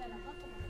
Gracias.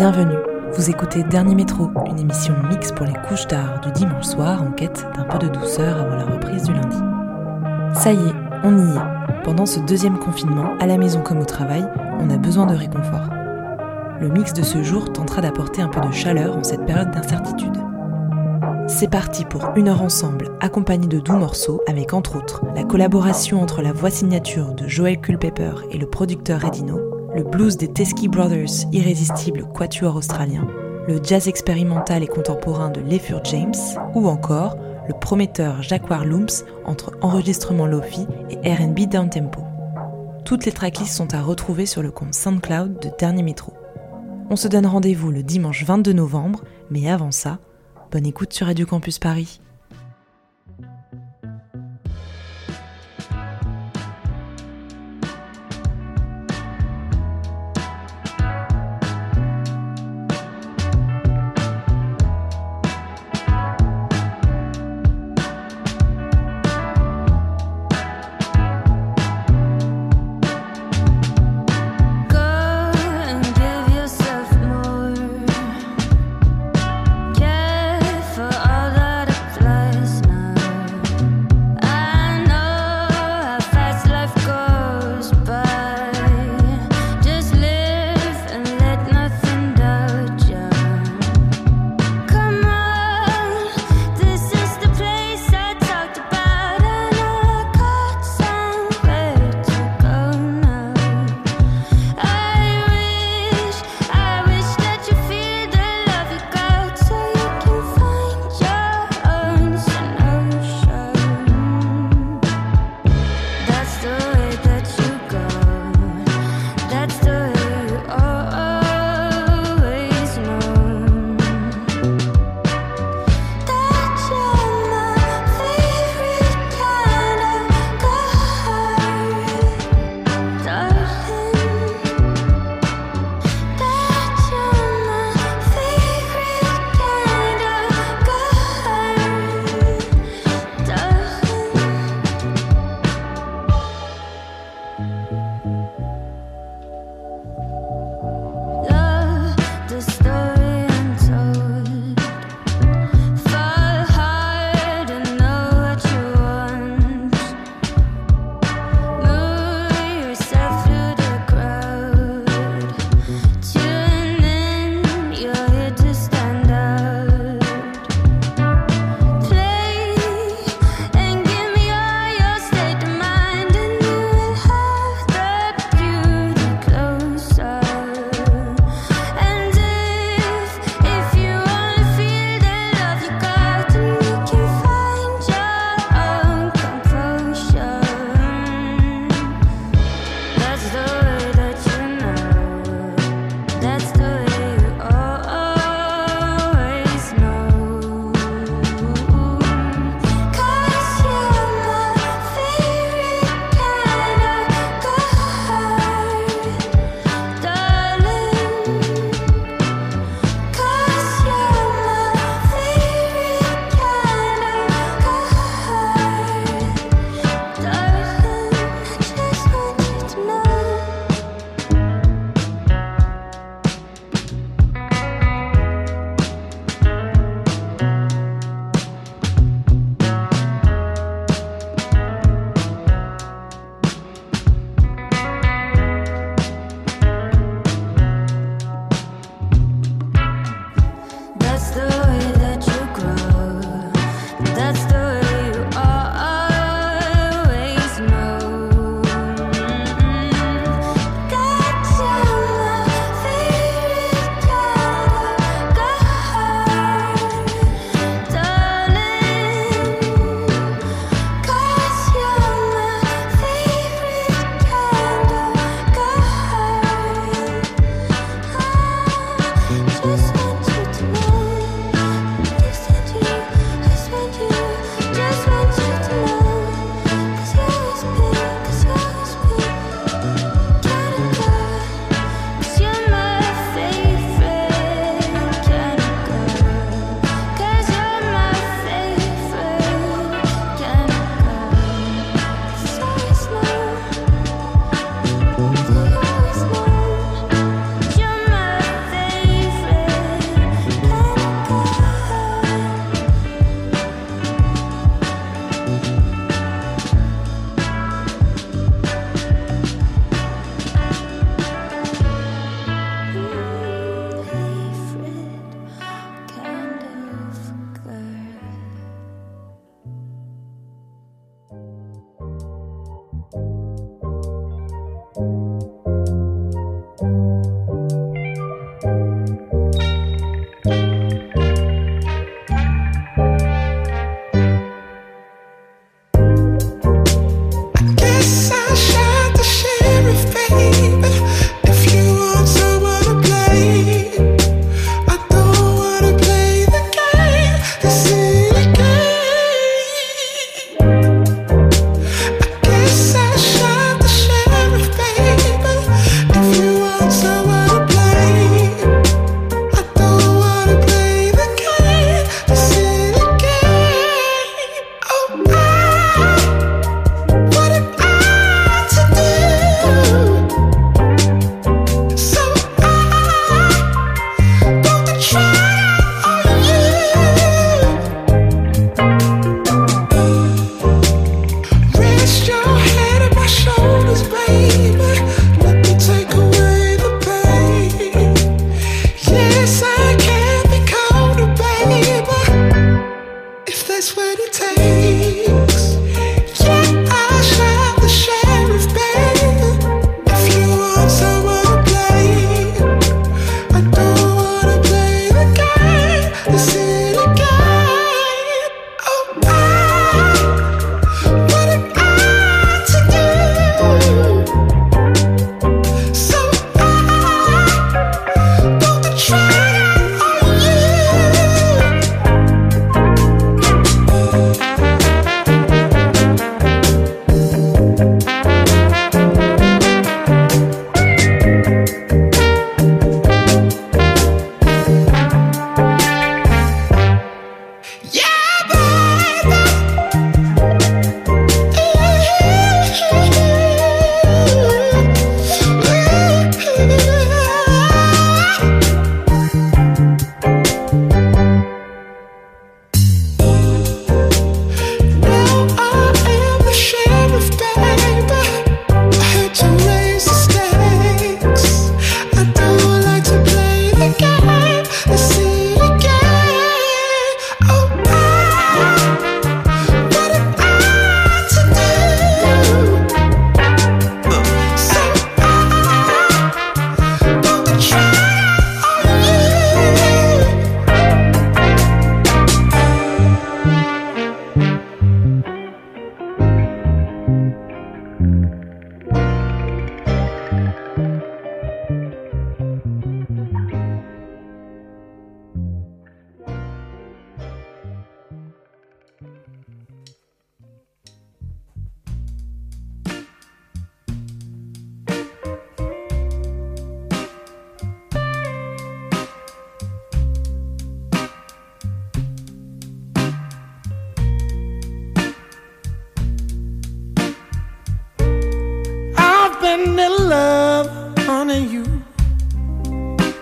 Bienvenue. Vous écoutez Dernier Métro, une émission mix pour les couches tard du dimanche soir en quête d'un peu de douceur avant la reprise du lundi. Ça y est, on y est. Pendant ce deuxième confinement, à la maison comme au travail, on a besoin de réconfort. Le mix de ce jour tentera d'apporter un peu de chaleur en cette période d'incertitude. C'est parti pour une heure ensemble, accompagné de doux morceaux, avec entre autres la collaboration entre la voix signature de Joel Culpepper et le producteur Edino, le blues des Teskey Brothers, irrésistible quatuor australien, le jazz expérimental et contemporain de Lefur James, ou encore le prometteur Jacquard Looms entre enregistrement lofi et R&B downtempo. Toutes les tracklists sont à retrouver sur le compte SoundCloud de Dernier Métro. On se donne rendez-vous le dimanche 22 novembre, mais avant ça, bonne écoute sur Radio Campus Paris.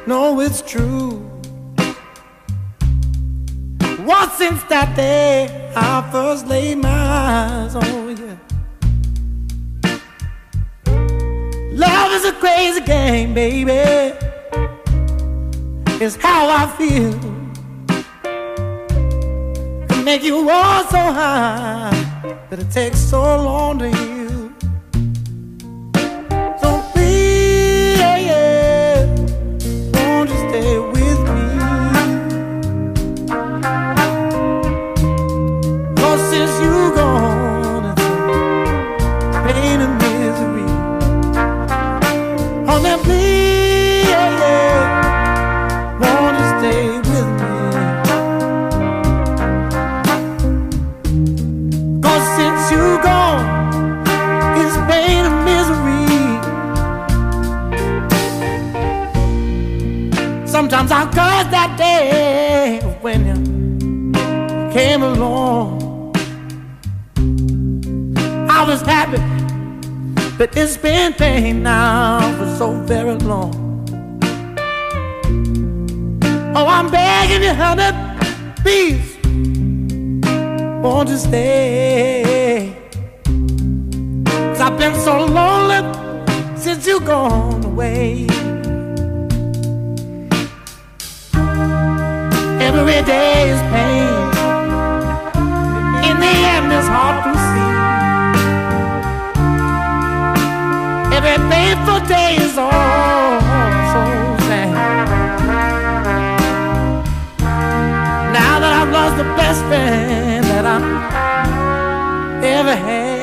No, it's true. What since that day I first laid my eyes on you? Love is a crazy game, baby. It's how I feel. Can make you all so high but it takes so long to heal. But it's been pain now for so very long. Oh, I'm begging you, honey, please, won't you stay? Cause I've been so lonely since you gone away. Every day is pain. In the end, it's hard every painful day is all so sad. Now that I've lost the best friend that I ever had.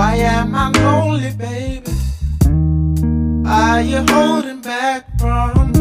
Why am I lonely, baby? Are you holding back from me?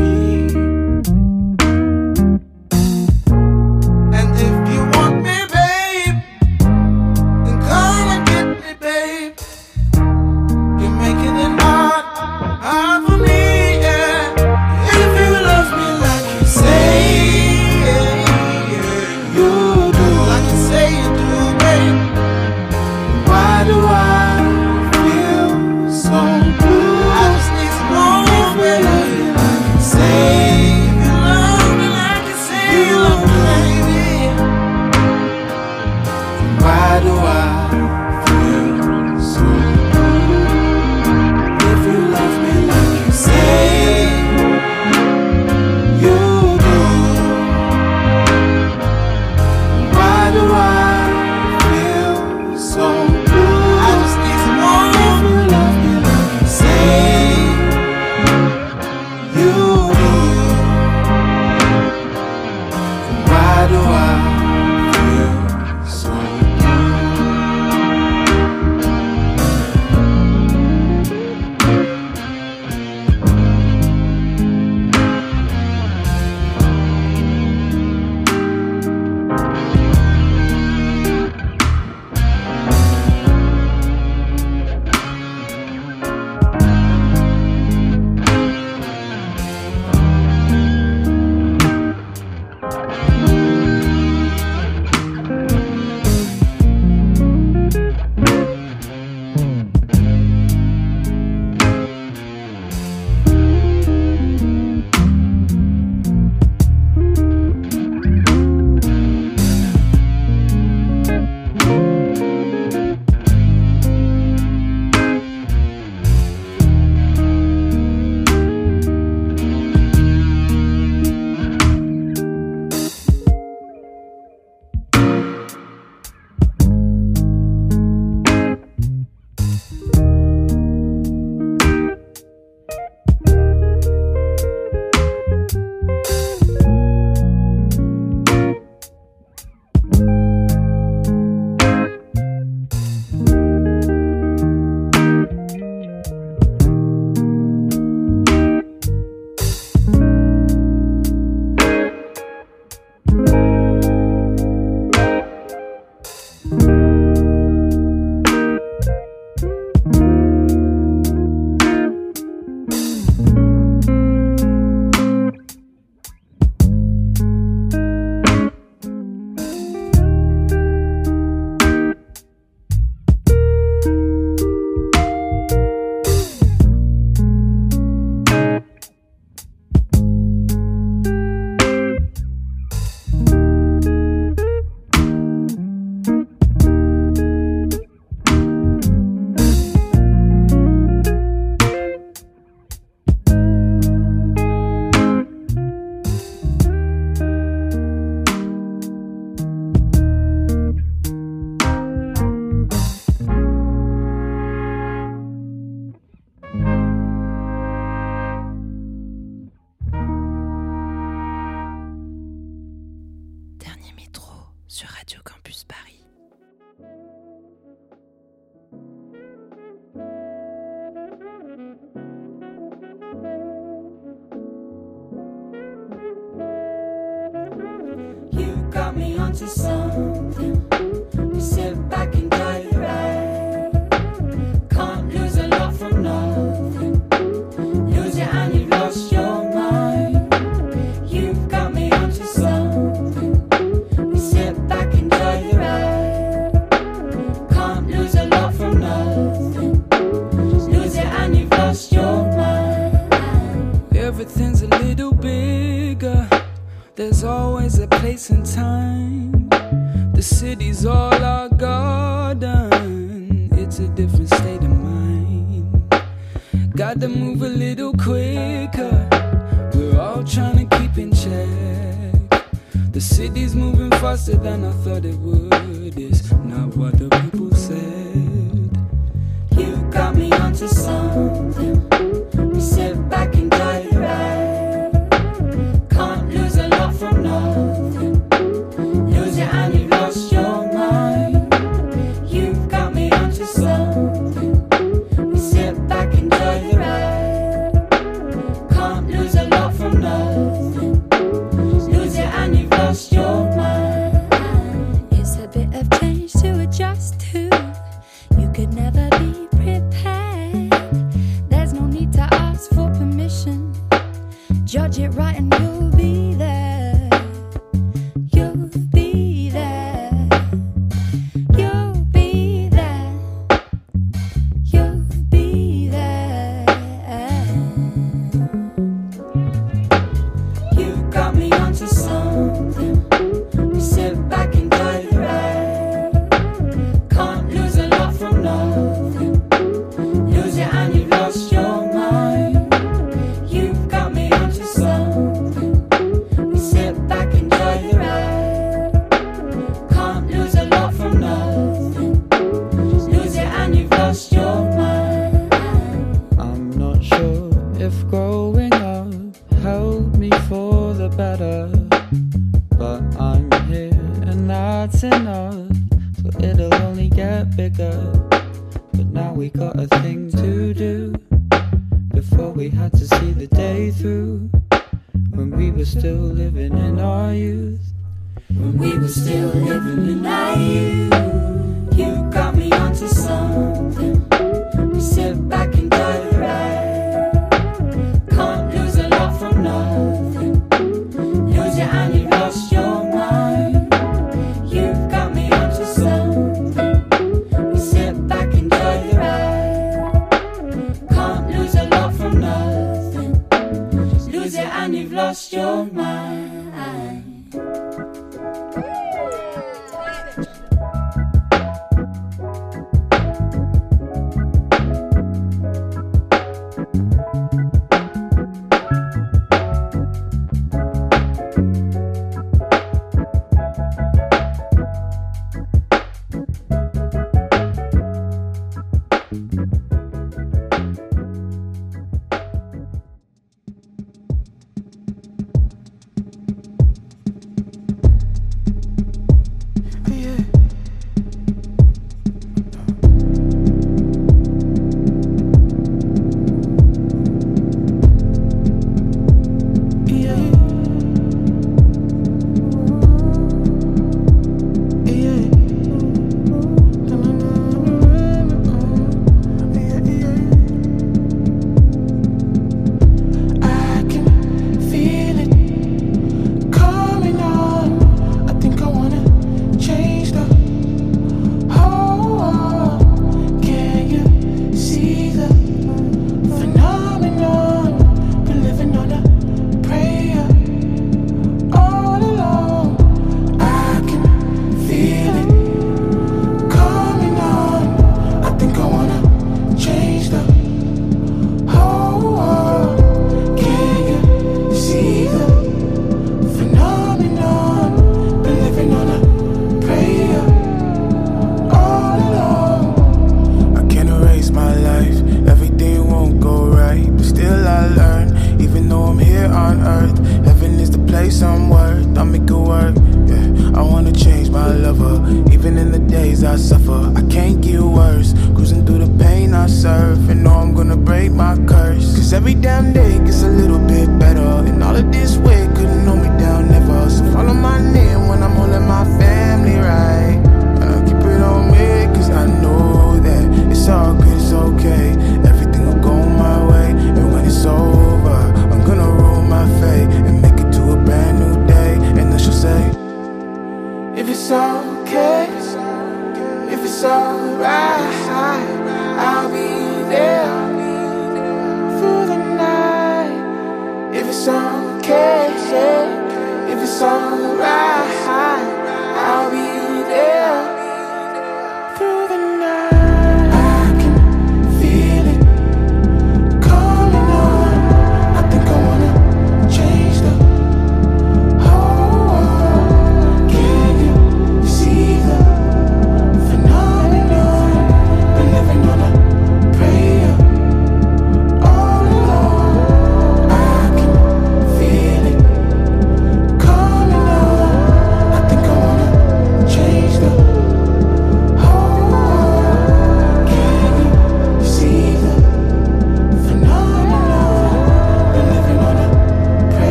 Paris.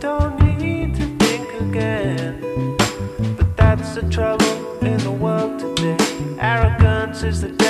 don't need to think again. But that's the trouble in the world today. Arrogance is the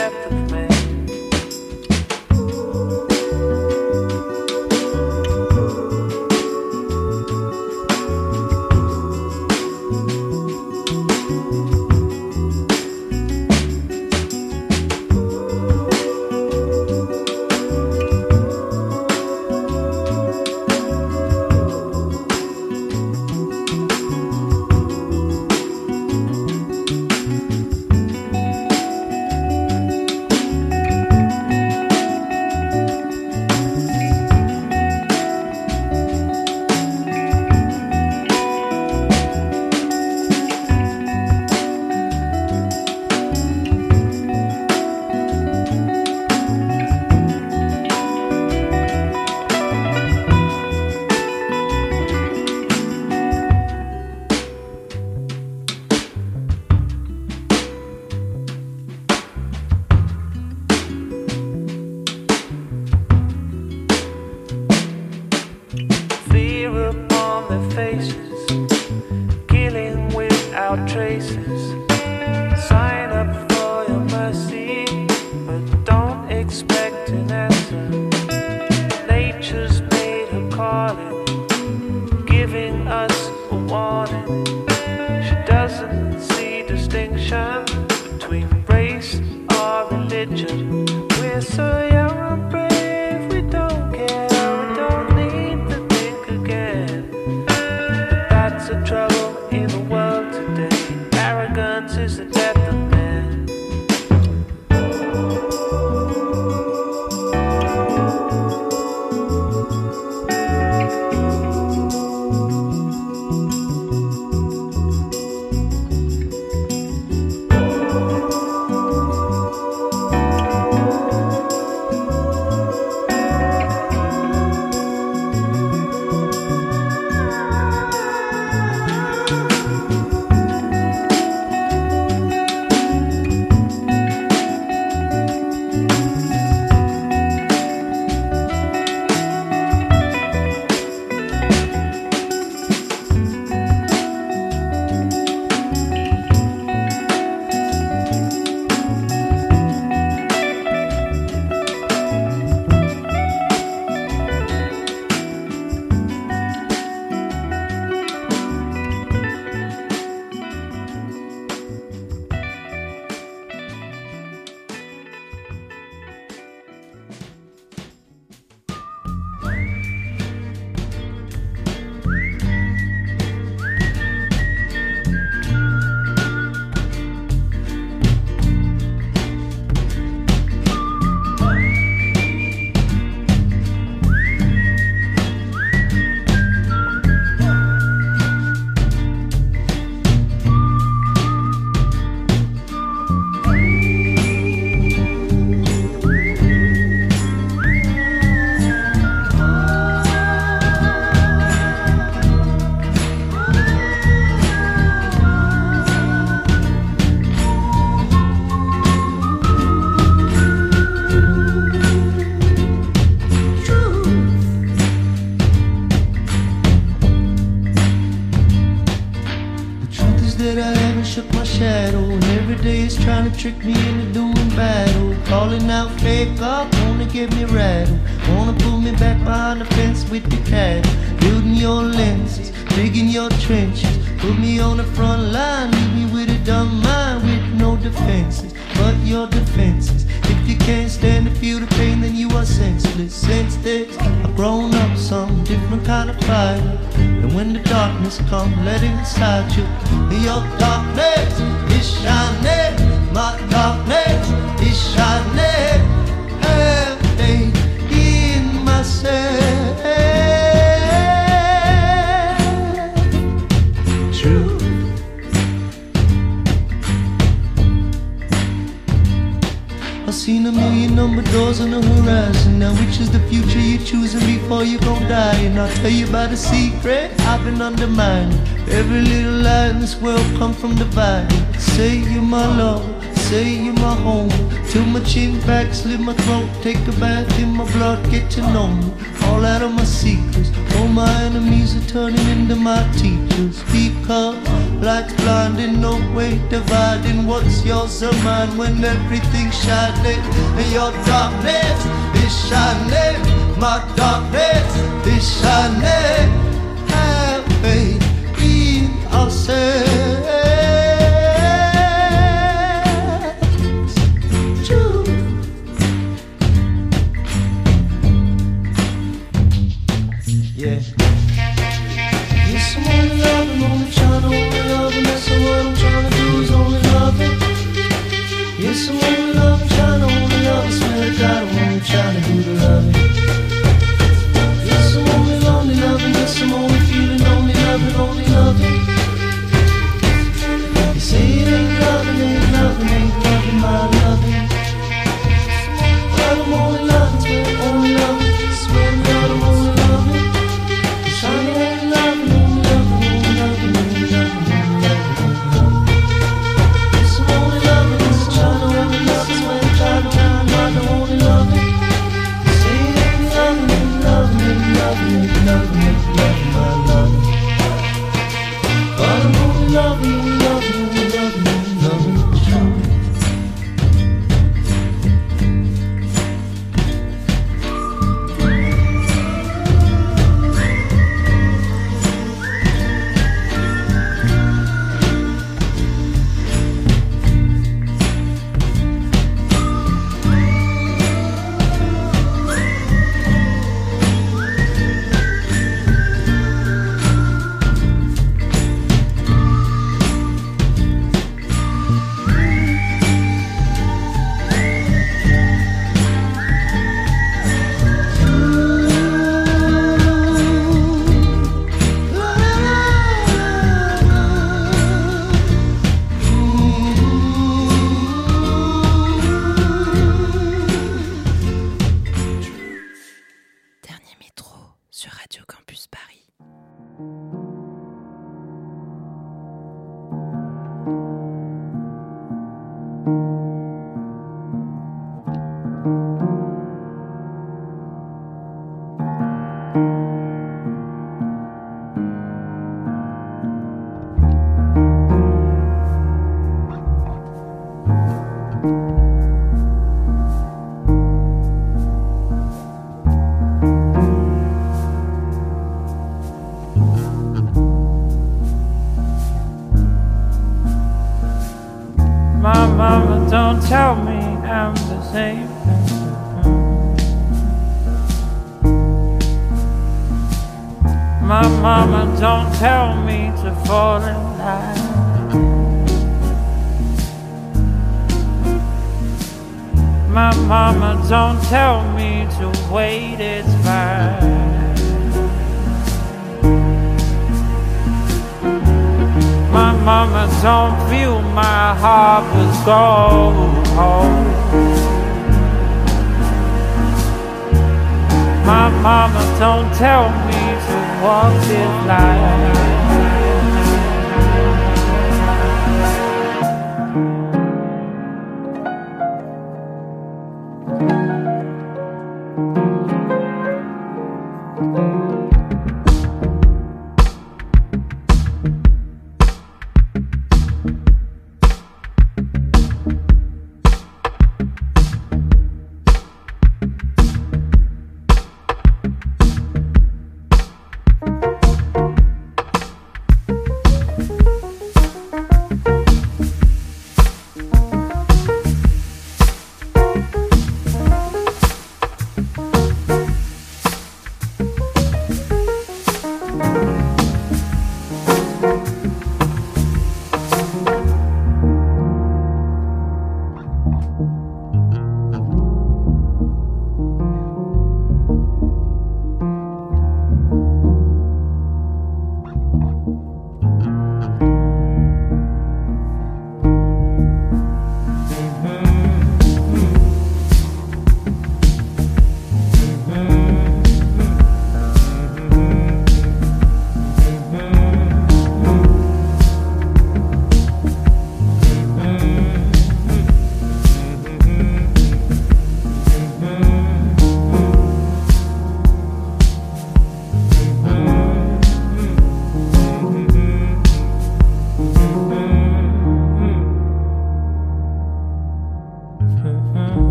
shadow. And every day is trying to trick me into doing battle. Calling out fake up, wanna get me rattled. Wanna pull me back behind the fence with the cattle. Building your lenses, digging your trenches. Put me on the front line, leave me with a dumb mind with no defenses. But your defenses. If you can't stand to feel the pain, then you are senseless. Since this, I've grown up some different kind of fighter. And when the darkness comes, let it inside you. Your darkness is shining. My darkness is shining. Faith in myself. Doors on the horizon. Now, which is the future you're choosing before you gon' die? And I'll tell you about a secret I've been undermining. Every little lie in this world come from dividing. Say you're my love, say you're my home. Till my chin back, slit my throat, take a bath in my blood, get to know me. All out of my secrets. All my enemies are turning into my teachers. Because light's blinding, no way dividing what's yours or mine when everything's shining. And your darkness is shining. My darkness is shining. Have faith in ourselves.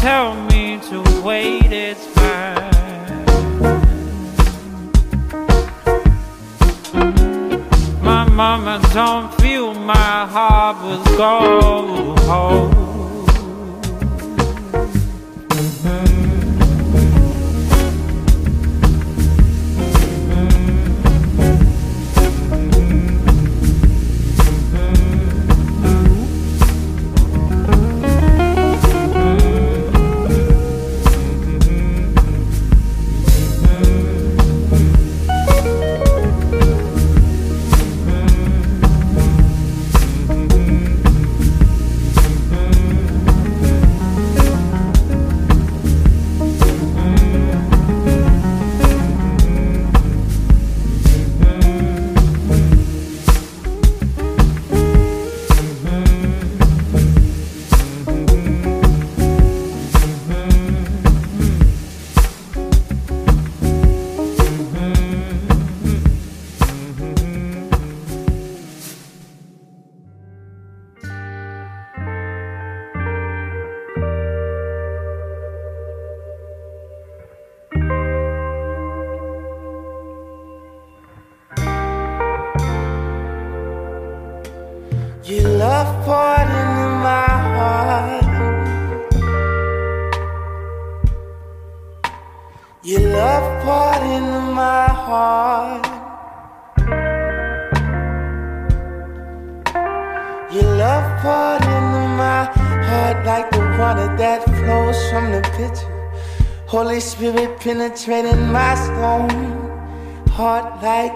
Tell me to wait, it's fine. My mama don't fill my heart with gold.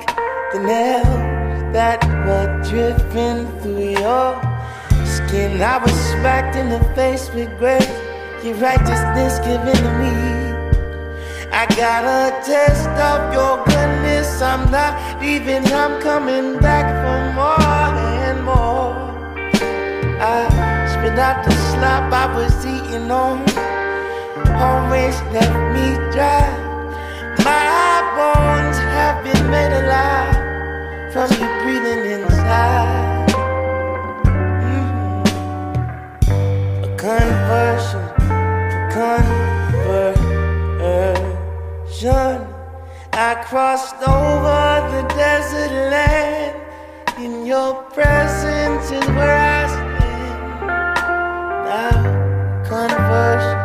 Like the nails that were dripping through your skin. I was smacked in the face with grace, your righteousness given to me. I got a taste of your goodness. I'm not leaving, I'm coming back for more and more. I spit out the slop I was eating on, always left me dry. Made alive from you breathing inside. Mhm. A conversion, conversion. I crossed over the desert land. In your presence is where I stand. Now, conversion.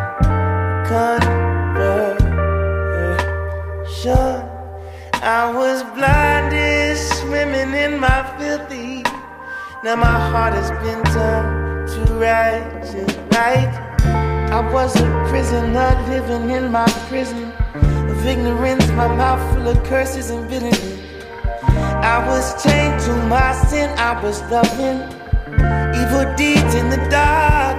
I was blinded, swimming in my filthy. Now my heart has been turned to righteous, right? I was a prisoner living in my prison of ignorance, my mouth full of curses and bitterness. I was chained to my sin, I was loving evil deeds in the dark.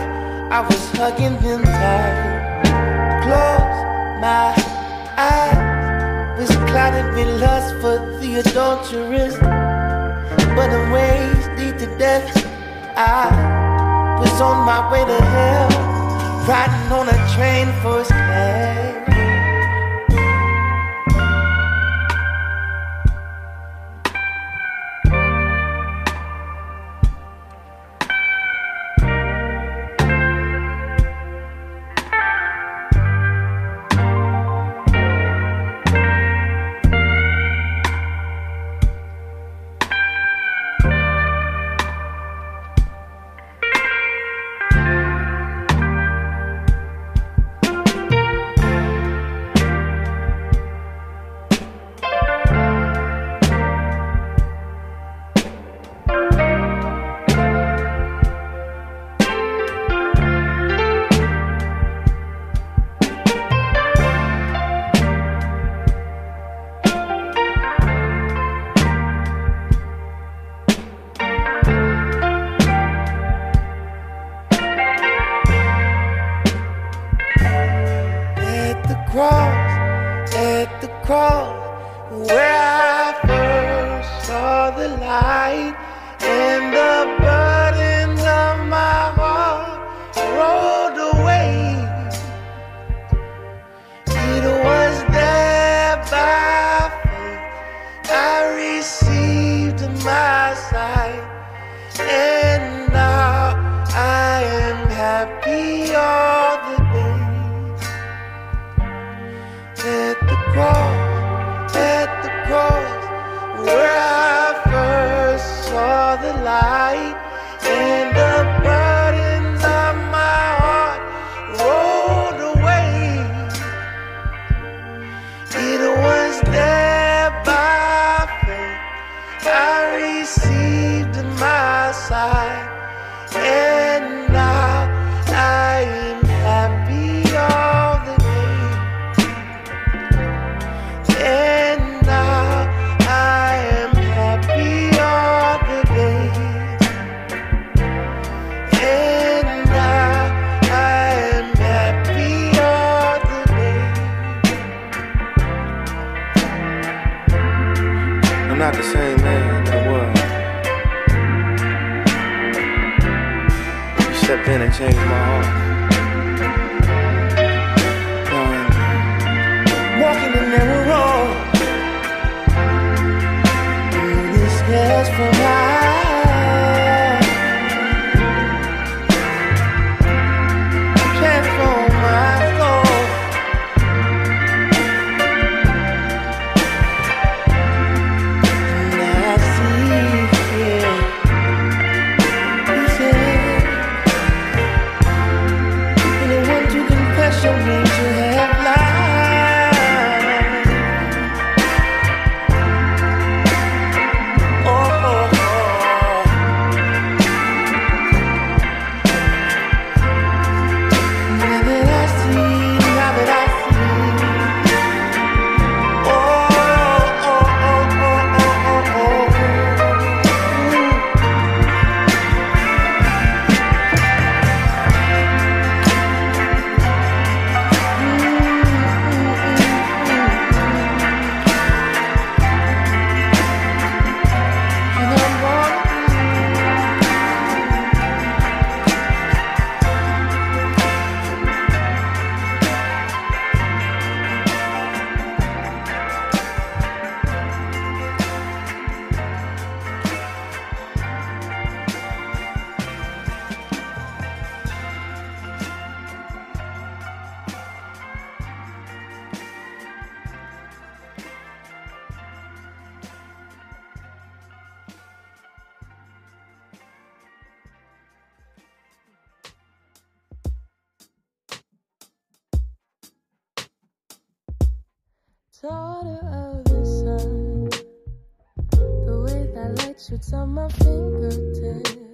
I was hugging them tight. Close my eyes clouded with lust for the adulteress. But ways lead to death. I was on my way to hell, riding on a train first class. daughter of the sun. The way that light shoots on my fingertips.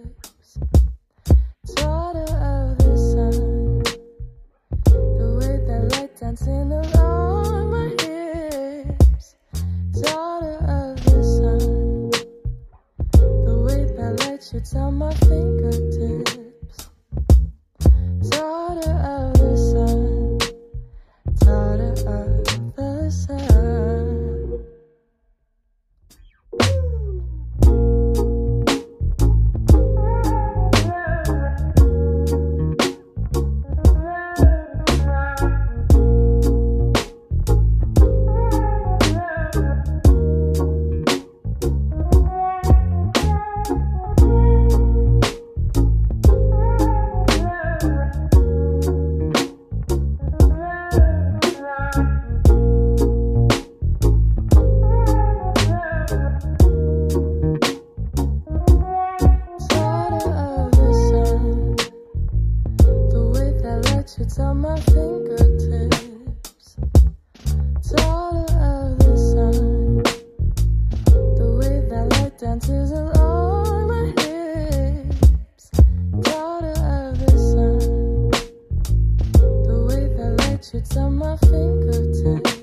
my fingertips.